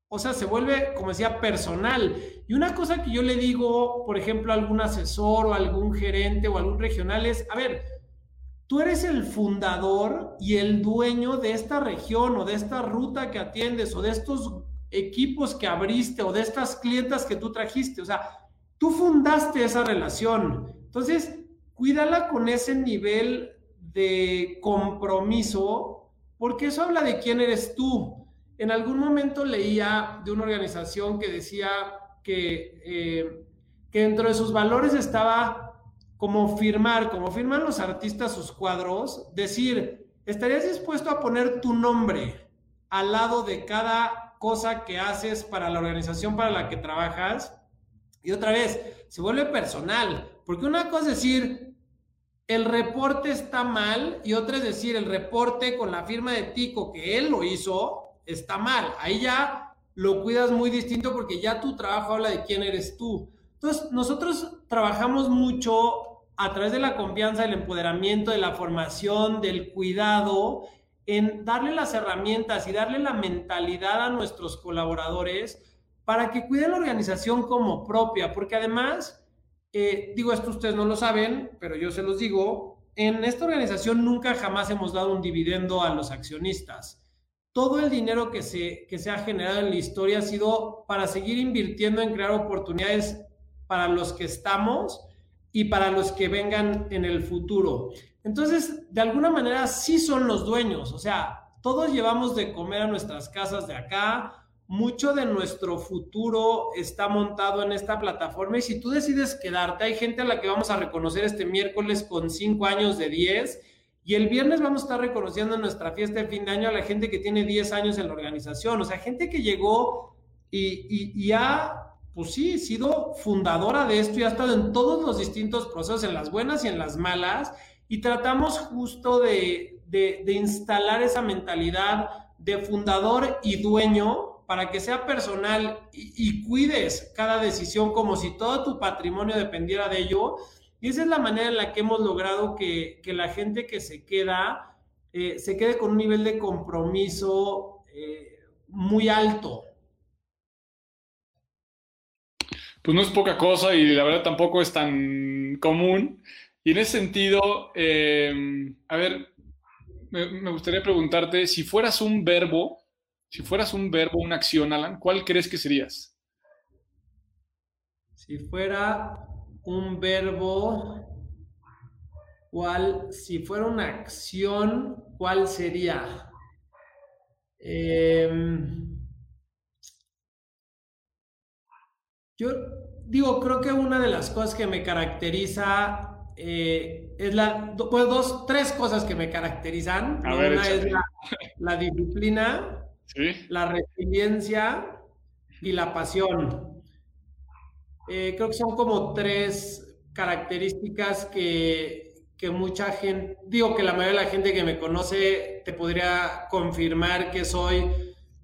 o sea, se vuelve, como decía, personal. Y una cosa que yo le digo, por ejemplo, a algún asesor o algún gerente o algún regional es, a ver, Tú eres el fundador y el dueño de esta región o de esta ruta que atiendes o de estos equipos que abriste o de estas clientas que tú trajiste. O sea, tú fundaste esa relación. Entonces, cuídala con ese nivel de compromiso porque eso habla de quién eres tú. En algún momento leía de una organización que decía que, eh, que dentro de sus valores estaba como firmar, como firman los artistas sus cuadros, decir, ¿estarías dispuesto a poner tu nombre al lado de cada cosa que haces para la organización para la que trabajas? Y otra vez, se vuelve personal, porque una cosa es decir, el reporte está mal y otra es decir, el reporte con la firma de Tico que él lo hizo está mal. Ahí ya lo cuidas muy distinto porque ya tu trabajo habla de quién eres tú. Entonces, nosotros trabajamos mucho a través de la confianza, del empoderamiento, de la formación, del cuidado, en darle las herramientas y darle la mentalidad a nuestros colaboradores para que cuiden la organización como propia, porque además, eh, digo esto ustedes no lo saben, pero yo se los digo, en esta organización nunca jamás hemos dado un dividendo a los accionistas. Todo el dinero que se, que se ha generado en la historia ha sido para seguir invirtiendo en crear oportunidades para los que estamos y para los que vengan en el futuro. Entonces, de alguna manera sí son los dueños, o sea, todos llevamos de comer a nuestras casas de acá, mucho de nuestro futuro está montado en esta plataforma y si tú decides quedarte, hay gente a la que vamos a reconocer este miércoles con 5 años de 10 y el viernes vamos a estar reconociendo en nuestra fiesta de fin de año a la gente que tiene 10 años en la organización, o sea, gente que llegó y, y, ha, pues sí, sido fundadora de esto y ha estado en todos los distintos procesos, en las buenas y en las malas, y tratamos justo de, de, de instalar esa mentalidad de fundador y dueño para que sea personal y, cuides cada decisión como si todo tu patrimonio dependiera de ello. Y esa es la manera en la que hemos logrado que, la gente que se queda eh, se quede con un nivel de compromiso eh, muy alto. Pues no es poca cosa y la verdad tampoco es tan común. Y en ese sentido, eh, a ver, me gustaría preguntarte, si fueras un verbo, si fueras un verbo, una acción, Alan, ¿cuál crees que serías? Si fuera un verbo, ¿cuál? Si fuera una acción, ¿cuál sería? Em, yo digo, creo que una de las cosas que me caracteriza eh, es la, pues dos, tres cosas que me caracterizan. una es la disciplina, la resiliencia y la pasión. Eh, creo que son como tres características que, que mucha gente, digo que la mayoría de la gente que me conoce te podría confirmar que soy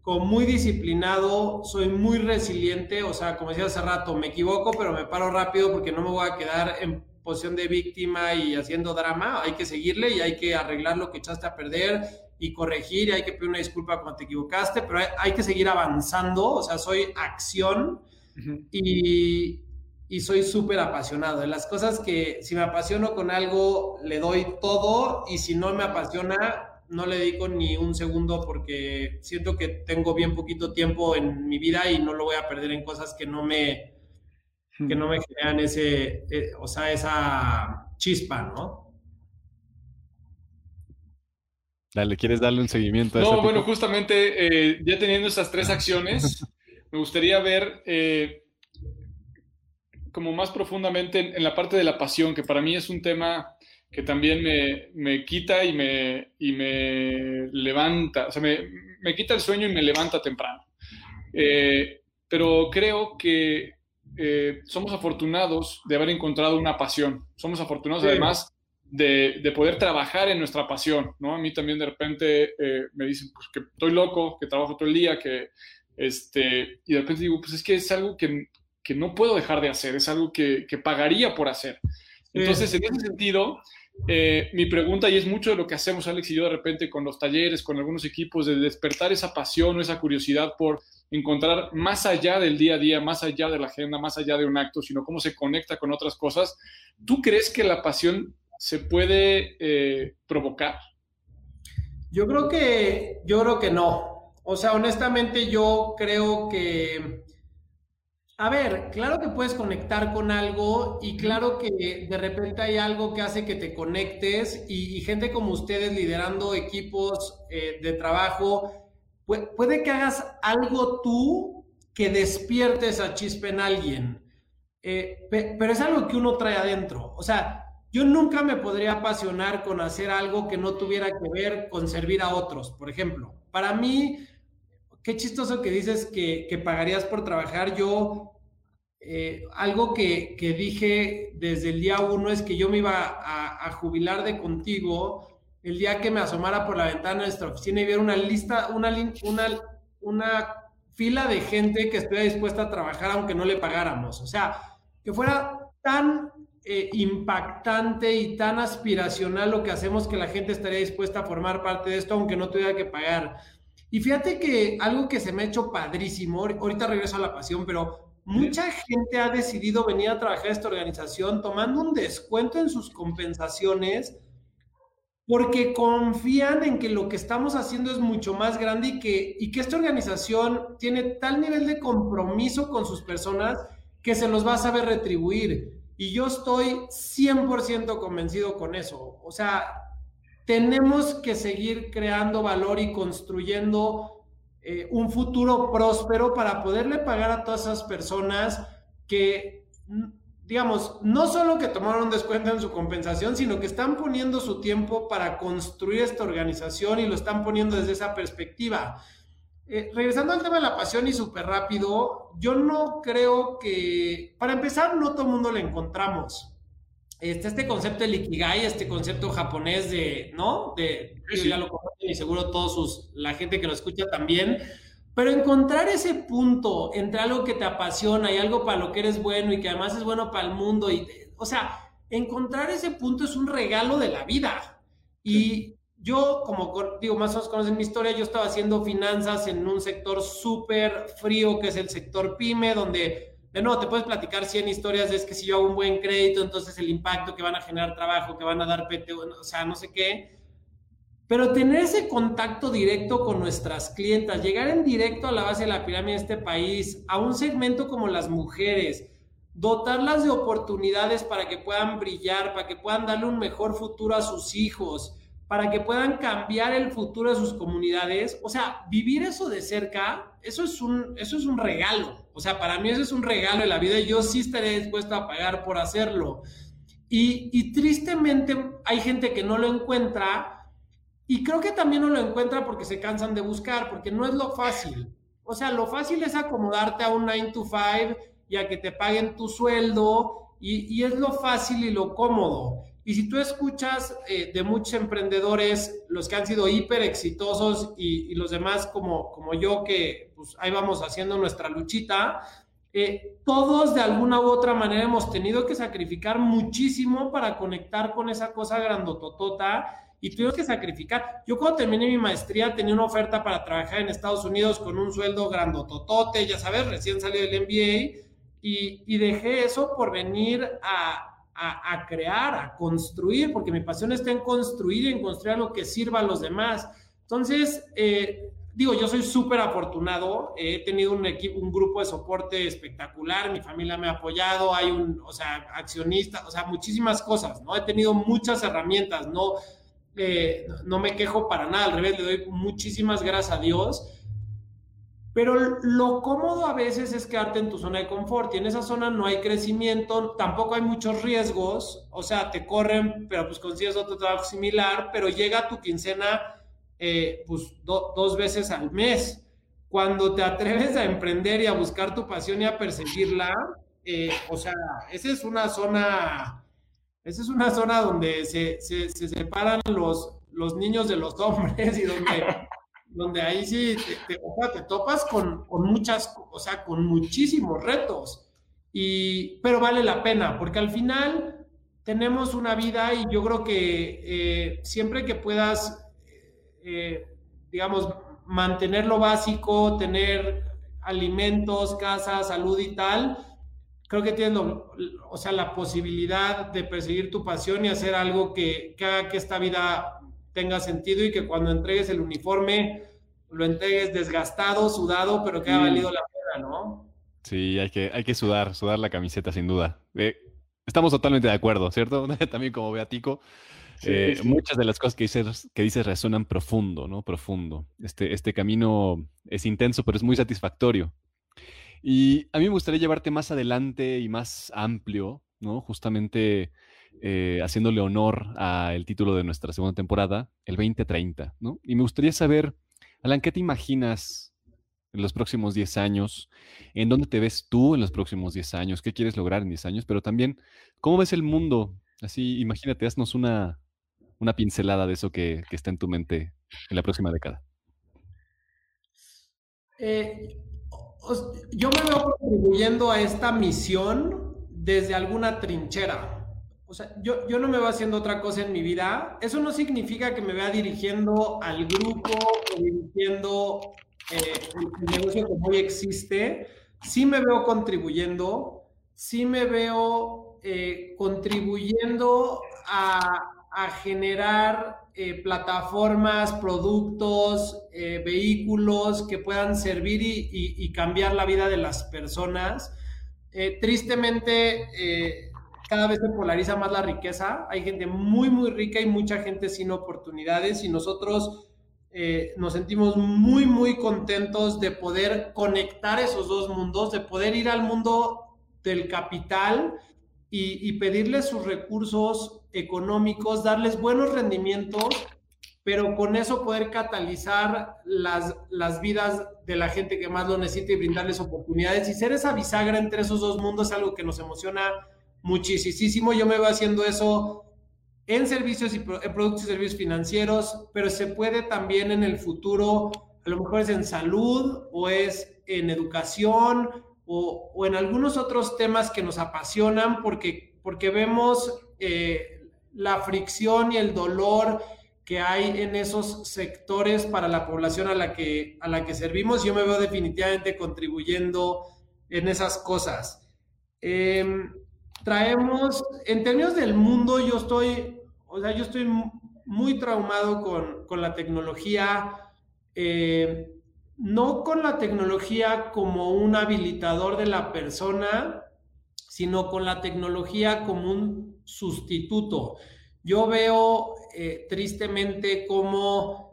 como muy disciplinado, soy muy resiliente, o sea, como decía hace rato, me equivoco, pero me paro rápido porque no me voy a quedar en posición de víctima y haciendo drama, hay que seguirle y hay que arreglar lo que echaste a perder y corregir y hay que pedir una disculpa cuando te equivocaste, pero hay, que seguir avanzando, o sea, soy acción y, y, soy súper apasionado. De las cosas que si me apasiono con algo, le doy todo y si no me apasiona, no le dedico ni un segundo porque siento que tengo bien poquito tiempo en mi vida y no lo voy a perder en cosas que no me, que no me generan ese, eh, o sea, esa chispa, ¿no? Dale, ¿quieres darle un seguimiento a No, bueno, justamente eh, ya teniendo esas tres acciones, me gustaría ver eh, como más profundamente en, la parte de la pasión, que para mí es un tema que también me, quita y me, y me levanta, o sea, me, quita el sueño y me levanta temprano. Eh, pero creo que somos afortunados de haber encontrado una pasión. Somos afortunados además de, poder trabajar en nuestra pasión, ¿no? A mí también de repente eh, me dicen pues, que estoy loco, que trabajo todo el día, que, este, y de repente digo, pues es que es algo que, que no puedo dejar de hacer, es algo que, que pagaría por hacer. Entonces, en ese sentido, eh, mi pregunta, y es mucho de lo que hacemos Alex y yo de repente con los talleres, con algunos equipos, de despertar esa pasión o esa curiosidad por encontrar más allá del día a día, más allá de la agenda, más allá de un acto, sino cómo se conecta con otras cosas. ¿Tú crees que la pasión se puede eh, provocar? Yo creo que, yo creo que no. O sea, honestamente yo creo que, a ver, claro que puedes conectar con algo y claro que de repente hay algo que hace que te conectes y, gente como ustedes liderando equipos eh, de trabajo, puede, que hagas algo tú que despierte esa chispa en alguien. Eh, pero es algo que uno trae adentro. O sea, yo nunca me podría apasionar con hacer algo que no tuviera que ver con servir a otros, por ejemplo. Para mí, qué chistoso que dices que, pagarías por trabajar. Yo, eh, algo que, dije desde el día uno es que yo me iba a, jubilar de contigo el día que me asomara por la ventana de nuestra oficina y viera una lista, una, una, una fila de gente que estuviera dispuesta a trabajar aunque no le pagáramos. O sea, que fuera tan eh, impactante y tan aspiracional lo que hacemos que la gente estaría dispuesta a formar parte de esto aunque no tuviera que pagar. Y fíjate que algo que se me ha hecho padrísimo, ahorita regreso a la pasión, pero mucha gente ha decidido venir a trabajar a esta organización tomando un descuento en sus compensaciones porque confían en que lo que estamos haciendo es mucho más grande y que, y que esta organización tiene tal nivel de compromiso con sus personas que se los va a saber retribuir. Y yo estoy 100% convencido con eso. O sea, tenemos que seguir creando valor y construyendo eh, un futuro próspero para poderle pagar a todas esas personas que digamos, no solo que tomaron descuento en su compensación, sino que están poniendo su tiempo para construir esta organización y lo están poniendo desde esa perspectiva. Eh, regresando al tema de la pasión y súper rápido, yo no creo que, para empezar, no todo el mundo le encontramos. Este, este concepto de Ikigai, este concepto japonés de, ¿no? De, ya lo conocen y seguro todos sus, la gente que lo escucha también, pero encontrar ese punto entre algo que te apasiona y algo para lo que eres bueno y que además es bueno para el mundo, y, o sea, encontrar ese punto es un regalo de la vida. Y yo, como digo, más o menos conocen mi historia, yo estaba haciendo finanzas en un sector súper frío, que es el sector pyme, donde, de nuevo, te puedes platicar 100 historias es que si yo hago un buen crédito, entonces el impacto que van a generar trabajo, que van a dar PT, o sea, no sé qué. Pero tener ese contacto directo con nuestras clientas, llegar en directo a la base de la pirámide de este país, a un segmento como las mujeres, dotarlas de oportunidades para que puedan brillar, para que puedan darle un mejor futuro a sus hijos, para que puedan cambiar el futuro de sus comunidades. O sea, vivir eso de cerca, eso es un, eso es un regalo. O sea, para mí eso es un regalo de la vida y yo sí estaré dispuesto a pagar por hacerlo. Y, y tristemente hay gente que no lo encuentra y creo que también no lo encuentra porque se cansan de buscar, porque no es lo fácil. O sea, lo fácil es acomodarte a un 9 to 5 y a que te paguen tu sueldo y, es lo fácil y lo cómodo. Y si tú escuchas eh, de muchos emprendedores, los que han sido hiper exitosos y, los demás como, como yo, que pues ahí vamos haciendo nuestra luchita, eh, todos de alguna u otra manera hemos tenido que sacrificar muchísimo para conectar con esa cosa grandototota y tuvimos que sacrificar. Yo cuando terminé mi maestría tenía una oferta para trabajar en Estados Unidos con un sueldo grandototote, ya sabes, recién salió del MBA, y, y dejé eso por venir a, a, a, crear, a construir, porque mi pasión está en construir y en construir algo que sirva a los demás. Entonces, eh, digo, yo soy súper afortunado, he tenido un, equipo, un grupo de soporte espectacular, mi familia me ha apoyado, hay un, o sea, accionista, o sea, muchísimas cosas, ¿no? He tenido muchas herramientas, ¿no? Eh, no me quejo para nada, al revés, le doy muchísimas gracias a Dios. Pero lo cómodo a veces es quedarte en tu zona de confort y en esa zona no hay crecimiento, tampoco hay muchos riesgos, o sea, te corren, pero pues consigues otro trabajo similar, pero llega tu quincena eh, pues dos veces al mes. Cuando te atreves a emprender y a buscar tu pasión y a perseguirla, eh, o sea, esa es una zona esa es una zona donde se, separan los, los niños de los hombres y donde, donde ahí sí te, topas con, muchas, o sea, con muchísimos retos. Y, pero vale la pena, porque al final tenemos una vida y yo creo que eh, siempre que puedas, eh, digamos, mantener lo básico, tener alimentos, casa, salud y tal, creo que tienes o sea, la posibilidad de perseguir tu pasión y hacer algo que, haga que esta vida tenga sentido y que cuando entregues el uniforme lo entregues desgastado, sudado, pero que haya valido la pena, ¿no? Sí, hay que, hay que sudar, sudar la camiseta sin duda. Eh, estamos totalmente de acuerdo, ¿cierto? También como Beatico. Eh, muchas de las cosas que dices, que dices resuenan profundo, ¿no? Profundo. Este, este camino es intenso, pero es muy satisfactorio. Y a mí me gustaría llevarte más adelante y más amplio, ¿no? Justamente eh, haciéndole honor al título de nuestra segunda temporada, el 2030, ¿no? Y me gustaría saber, Alan, ¿qué te imaginas en los próximos 10 años? ¿En dónde te ves tú en los próximos 10 años? ¿Qué quieres lograr en 10 años? Pero también, ¿cómo ves el mundo? Así, imagínate, haznos una, una pincelada de eso que, que está en tu mente en la próxima década. Eh, yo me veo contribuyendo a esta misión desde alguna trinchera. O sea, yo, yo no me veo haciendo otra cosa en mi vida. Eso no significa que me vea dirigiendo al grupo o dirigiendo eh, el negocio como hoy existe. Sí me veo contribuyendo, sí me veo eh, contribuyendo a, a generar eh, plataformas, productos, eh, vehículos que puedan servir y, cambiar la vida de las personas. Eh, tristemente, cada vez se polariza más la riqueza. Hay gente muy, muy rica y mucha gente sin oportunidades y nosotros nos sentimos muy, muy contentos de poder conectar esos dos mundos, de poder ir al mundo del capital y, y pedirles sus recursos económicos, darles buenos rendimientos, pero con eso poder catalizar las, las vidas de la gente que más lo necesita y brindarles oportunidades. Y ser esa bisagra entre esos dos mundos es algo que nos emociona muchísimo. Yo me veo haciendo eso en servicios y en productos y servicios financieros, pero se puede también en el futuro, a lo mejor es en salud o es en educación o, o en algunos otros temas que nos apasionan porque, porque vemos eh, la fricción y el dolor que hay en esos sectores para la población a la que, a la que servimos. Yo me veo definitivamente contribuyendo en esas cosas. Em, traemos, en términos del mundo, yo estoy, o sea, yo estoy muy traumado con, la tecnología, eh, no con la tecnología como un habilitador de la persona, sino con la tecnología como un sustituto. Yo veo eh, tristemente como, eh,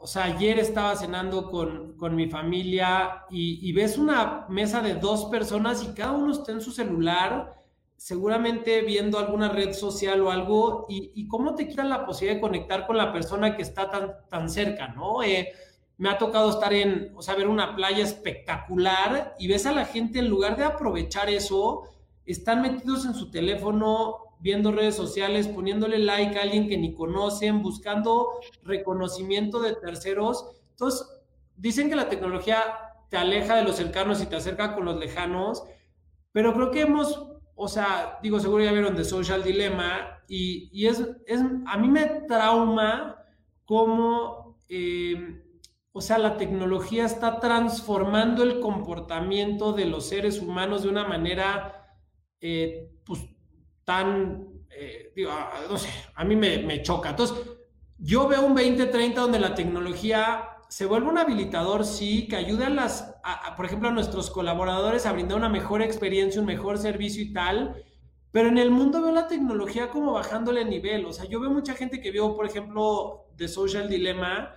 o sea, ayer estaba cenando con, mi familia y, ves una mesa de dos personas y cada uno está en su celular, seguramente viendo alguna red social o algo, y, cómo te quitan la posibilidad de conectar con la persona que está tan, tan cerca, ¿no? Eh, me ha tocado estar en, o sea, ver una playa espectacular y ves a la gente en lugar de aprovechar eso, están metidos en su teléfono, viendo redes sociales, poniéndole like a alguien que ni conocen, buscando reconocimiento de terceros. Entonces, dicen que la tecnología te aleja de los cercanos y te acerca con los lejanos, pero creo que hemos, o sea, digo, seguro ya vieron The Social Dilemma y, es, es, a mí me trauma cómo... Eh, o sea, la tecnología está transformando el comportamiento de los seres humanos de una manera, eh, tan, eh, digo, ah, no sé, a mí me, choca. Entonces, yo veo un 2030 donde la tecnología se vuelve un habilitador, sí, que ayude a las, por ejemplo, a nuestros colaboradores a brindar una mejor experiencia, un mejor servicio y tal. Pero en el mundo veo la tecnología como bajándole nivel. O sea, yo veo mucha gente que vio, por ejemplo, The Social Dilemma,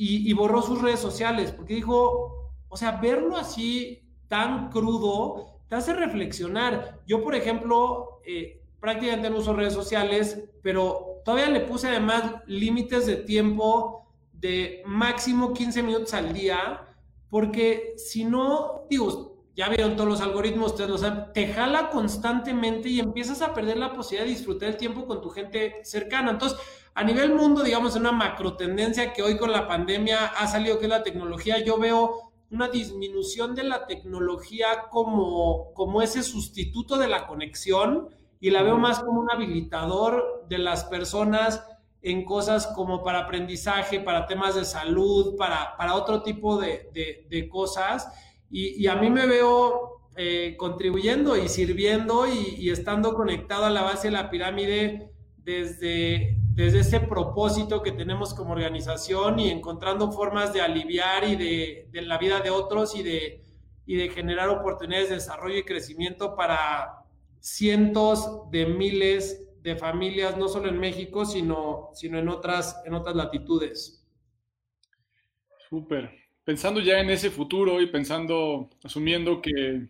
y, borró sus redes sociales, porque dijo, o sea, verlo así tan crudo te hace reflexionar. Yo, por ejemplo, eh, prácticamente no uso redes sociales, pero todavía le puse además límites de tiempo de máximo 15 minutos al día, porque si no, digo, ya vieron todos los algoritmos, ustedes lo saben, te jala constantemente y empiezas a perder la posibilidad de disfrutar el tiempo con tu gente cercana. Entonces, a nivel mundo, digamos, una macro tendencia que hoy con la pandemia ha salido, que es la tecnología, yo veo una disminución de la tecnología como, como ese sustituto de la conexión y la veo más como un habilitador de las personas en cosas como para aprendizaje, para temas de salud, para, para otro tipo de, cosas. Y, a mí me veo eh, contribuyendo y sirviendo y, y, estando conectado a la base de la pirámide desde, desde ese propósito que tenemos como organización y encontrando formas de aliviar y de, de la vida de otros y de, y de generar oportunidades de desarrollo y crecimiento para cientos de miles de familias, no solo en México, sino, sino en, otras, en otras latitudes. Súper. Pensando ya en ese futuro y pensando, asumiendo que,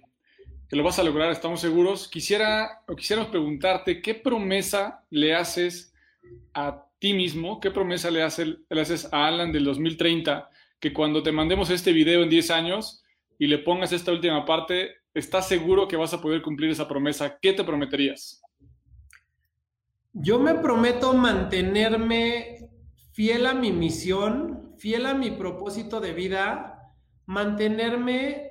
que, lo vas a lograr, estamos seguros, quisiera o quisiéramos preguntarte qué promesa le haces a ti mismo, qué promesa le, le haces a Alan del 2030, que cuando te mandemos este video en 10 años y le pongas esta última parte, estás seguro que vas a poder cumplir esa promesa. ¿Qué te prometerías? Yo me prometo mantenerme fiel a mi misión, fiel a mi propósito de vida, mantenerme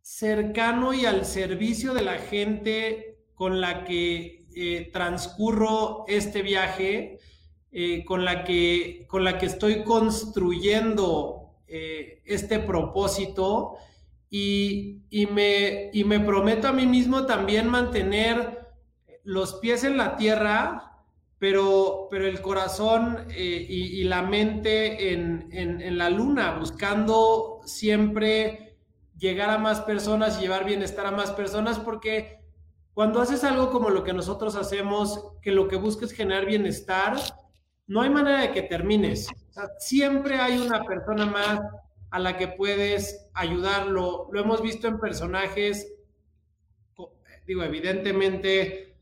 cercano y al servicio de la gente con la que eh, transcurro este viaje, eh, con, la que, con la que estoy construyendo eh, este propósito y, me, y me prometo a mí mismo también mantener los pies en la tierra, pero, pero el corazón eh, y, la mente en, en, la luna, buscando siempre llegar a más personas y llevar bienestar a más personas, porque cuando haces algo como lo que nosotros hacemos, que lo que busca es generar bienestar, no hay manera de que termines. siempre hay una persona más a la que puedes ayudarlo. Lo hemos visto en personajes, digo, evidentemente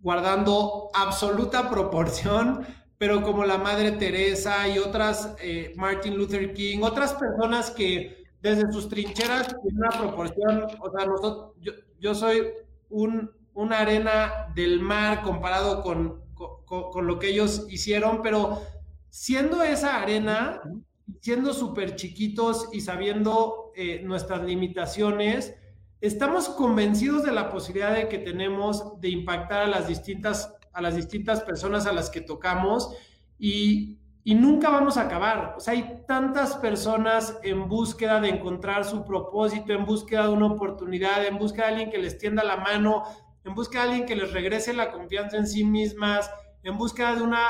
guardando absoluta proporción, pero como la Madre Teresa y otras, eh, Martin Luther King, otras personas que desde sus trincheras en una proporción, o sea, nosotros, yo, soy un, una arena del mar comparado con, con, lo que ellos hicieron, pero siendo esa arena, siendo súper chiquitos y sabiendo eh, nuestras limitaciones, estamos convencidos de la posibilidad de que tenemos de impactar a las distintas, a las distintas personas a las que tocamos y, y nunca vamos a acabar. O sea, hay tantas personas en búsqueda de encontrar su propósito, en búsqueda de una oportunidad, en búsqueda de alguien que les tienda la mano, en búsqueda de alguien que les regrese la confianza en sí mismas, en búsqueda de una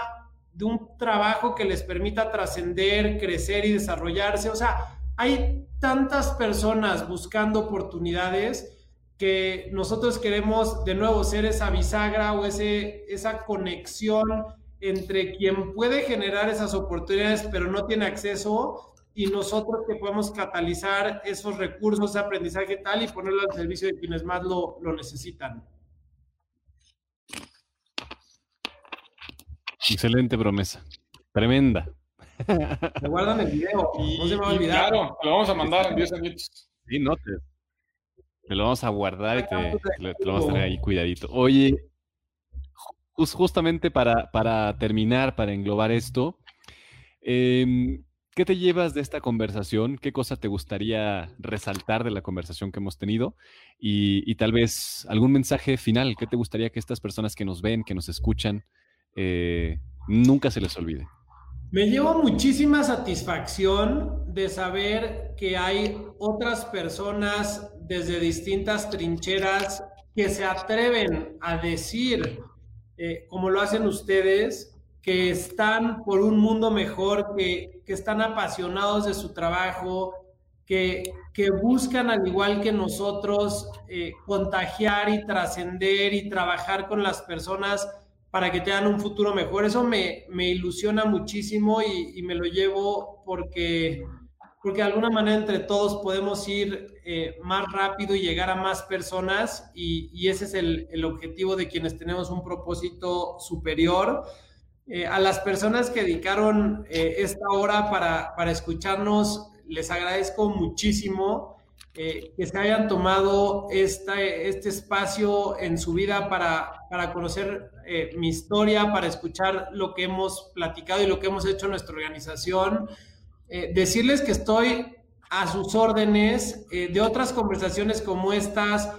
de un trabajo que les permita trascender, crecer y desarrollarse. O sea, hay tantas personas buscando oportunidades que nosotros queremos de nuevo ser esa bisagra o ese, esa conexión entre quien puede generar esas oportunidades pero no tiene acceso y nosotros que podemos catalizar esos recursos de aprendizaje tal y ponerlo al servicio de quienes más lo, lo necesitan. Excelente promesa. Tremenda. Me guardan el video. no se me va a olvidar. Claro, lo vamos a mandar en 10 años. Sí, no te, lo vamos a guardar y te, lo vamos a tener ahí cuidadito. Oye, justamente para, para terminar, para englobar esto, em, ¿qué te llevas de esta conversación? ¿Qué cosa te gustaría resaltar de la conversación que hemos tenido? Y, tal vez algún mensaje final, ¿qué te gustaría que estas personas que nos ven, que nos escuchan, eh, nunca se les olvide? Me llevo muchísima satisfacción de saber que hay otras personas desde distintas trincheras que se atreven a decir, eh, como lo hacen ustedes, que están por un mundo mejor, que, están apasionados de su trabajo, que, que buscan, al igual que nosotros, eh, contagiar y trascender y trabajar con las personas para que tengan un futuro mejor. Eso me, ilusiona muchísimo y, me lo llevo porque, porque de alguna manera entre todos podemos ir eh, más rápido y llegar a más personas y, ese es el, objetivo de quienes tenemos un propósito superior. Eh, a las personas que dedicaron eh, esta hora para, para escucharnos, les agradezco muchísimo. Que se hayan tomado este espacio en su vida para, para conocer eh, mi historia, para escuchar lo que hemos platicado y lo que hemos hecho en nuestra organización. Eh, decirles que estoy a sus órdenes de otras conversaciones como estas.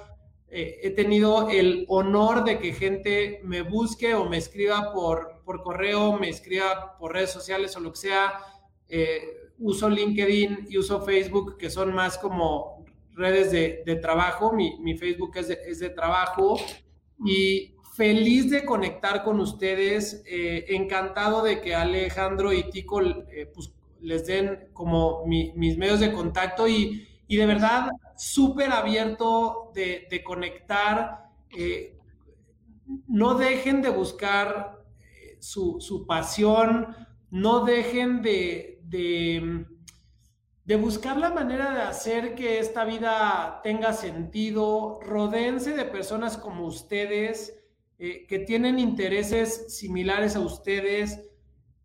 he tenido el honor de que gente me busque o me escriba por, por correo, me escriba por redes sociales o lo que sea. uso LinkedIn y uso Facebook, que son más como redes de, trabajo, mi, Facebook es de, trabajo y feliz de conectar con ustedes, eh, encantado de que Alejandro y Tico eh, pues, les den como mis medios de contacto y, de verdad súper abierto de, conectar. Eh, no dejen de buscar su, pasión, no dejen de de buscar la manera de hacer que esta vida tenga sentido, rodeense de personas como ustedes, eh, que tienen intereses similares a ustedes,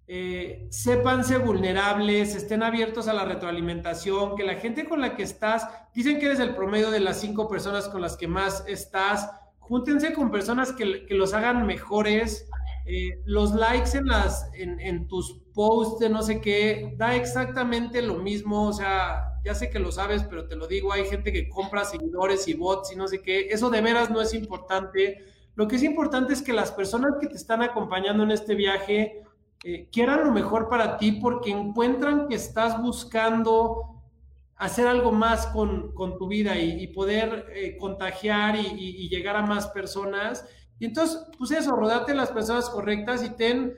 eh, sépanse vulnerables, estén abiertos a la retroalimentación, que la gente con la que estás, dicen que eres el promedio de las cinco personas con las que más estás, júntense con personas que, que los hagan mejores, eh, los likes en, las, en, tus posts de no sé qué, da exactamente lo mismo, o sea, ya sé que lo sabes, pero te lo digo, hay gente que compra seguidores y bots y no sé qué, eso de veras no es importante. Lo que es importante es que las personas que te están acompañando en este viaje eh, quieran lo mejor para ti porque encuentran que estás buscando hacer algo más con, tu vida y, poder eh, contagiar y, llegar a más personas Y entonces, pues eso, rodate las personas correctas y ten,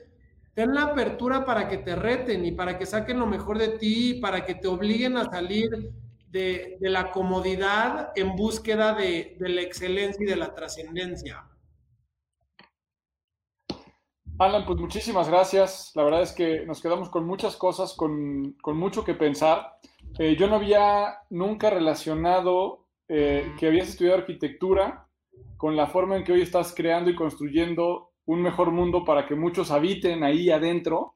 ten la apertura para que te reten y para que saquen lo mejor de ti, y para que te obliguen a salir de, la comodidad en búsqueda de, la excelencia y de la trascendencia. Alan, pues muchísimas gracias. La verdad es que nos quedamos con muchas cosas, con, mucho que pensar. Eh, yo no había nunca relacionado eh, que habías estudiado arquitectura con la forma en que hoy estás creando y construyendo un mejor mundo para que muchos habiten ahí adentro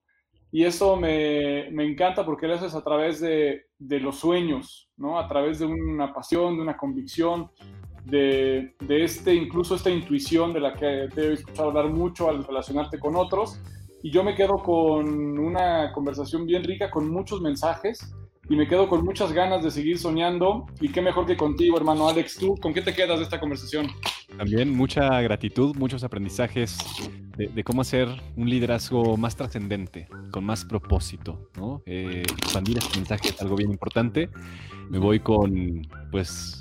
y eso me, me, encanta porque lo haces a través de, de, los sueños, ¿no? A través de una pasión, de una convicción, de, este, incluso esta intuición de la que te he escuchado hablar mucho al relacionarte con otros. Y yo me quedo con una conversación bien rica, con muchos mensajes y me quedo con muchas ganas de seguir soñando. Y qué mejor que contigo, hermano Alex. ¿Tú con qué te quedas de esta conversación? También mucha gratitud, muchos aprendizajes de, cómo hacer un liderazgo más trascendente, con más propósito, ¿no? Eh, expandir este mensaje es algo bien importante. Me voy con, pues,